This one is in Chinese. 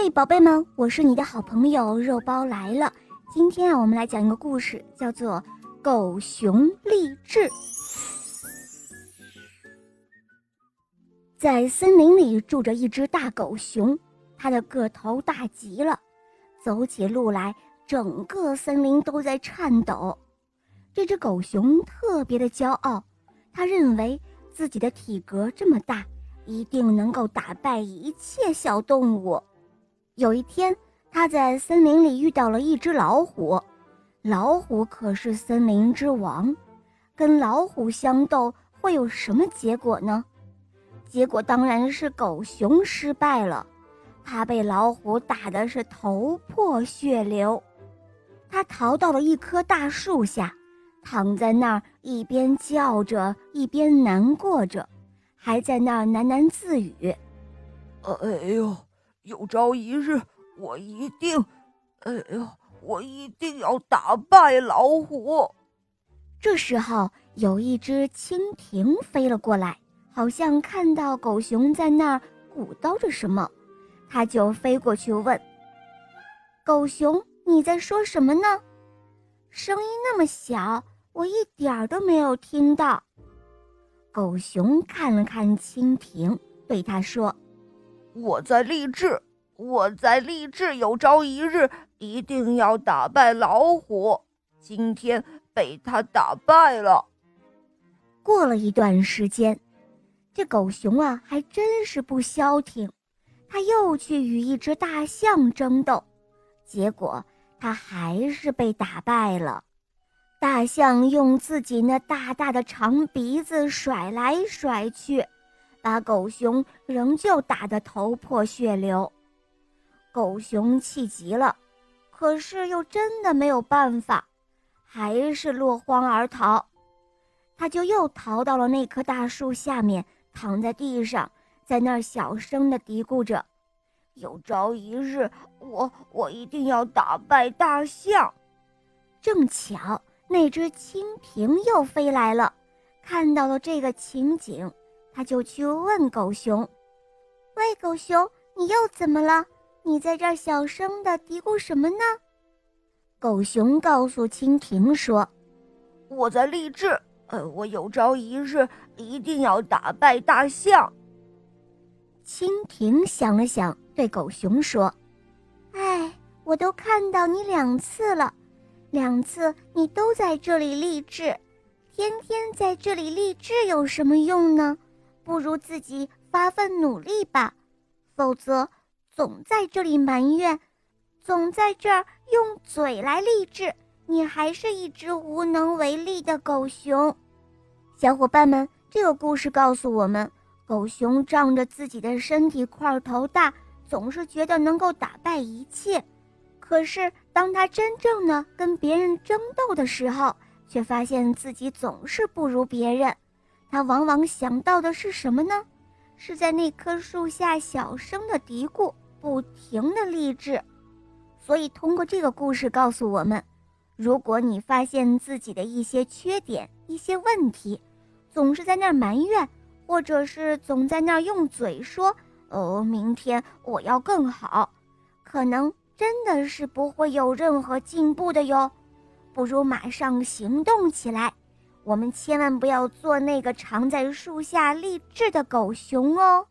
嘿，宝贝们，我是你的好朋友肉包来了。今天啊，我们来讲一个故事，叫做《狗熊励志》。在森林里住着一只大狗熊，它的个头大极了，走起路来整个森林都在颤抖。这只狗熊特别的骄傲，它认为自己的体格这么大，一定能够打败一切小动物。有一天，他在森林里遇到了一只老虎。老虎可是森林之王，跟老虎相斗会有什么结果呢？结果当然是狗熊失败了，他被老虎打的是头破血流。他逃到了一棵大树下，躺在那儿一边叫着，一边难过着，还在那儿喃喃自语：“哎呦。”有朝一日，我一定，哎呦，我一定要打败老虎。这时候，有一只蜻蜓飞了过来，好像看到狗熊在那儿鼓捣着什么，它就飞过去问：“狗熊，你在说什么呢？声音那么小，我一点儿都没有听到。”狗熊看了看蜻蜓，对它说。我在励志，我在励志，有朝一日一定要打败老虎。今天被他打败了。过了一段时间，这狗熊啊，还真是不消停，他又去与一只大象争斗，结果他还是被打败了。大象用自己那大大的长鼻子甩来甩去。把狗熊仍旧打得头破血流，狗熊气急了，可是又真的没有办法，还是落荒而逃。他就又逃到了那棵大树下面，躺在地上，在那儿小声地嘀咕着：“有朝一日，我我一定要打败大象。”正巧那只蜻蜓又飞来了，看到了这个情景。他就去问狗熊：“喂，狗熊，你又怎么了？你在这儿小声的嘀咕什么呢？”狗熊告诉蜻蜓说：“我在励志，呃，我有朝一日一定要打败大象。”蜻蜓想了想，对狗熊说：“哎，我都看到你两次了，两次你都在这里励志，天天在这里励志有什么用呢？”不如自己发奋努力吧，否则总在这里埋怨，总在这儿用嘴来励志，你还是一只无能为力的狗熊。小伙伴们，这个故事告诉我们，狗熊仗着自己的身体块头大，总是觉得能够打败一切，可是当他真正的跟别人争斗的时候，却发现自己总是不如别人。他往往想到的是什么呢？是在那棵树下小声的嘀咕，不停的励志。所以，通过这个故事告诉我们：如果你发现自己的一些缺点、一些问题，总是在那儿埋怨，或者是总在那儿用嘴说“哦，明天我要更好”，可能真的是不会有任何进步的哟。不如马上行动起来。我们千万不要做那个常在树下励志的狗熊哦。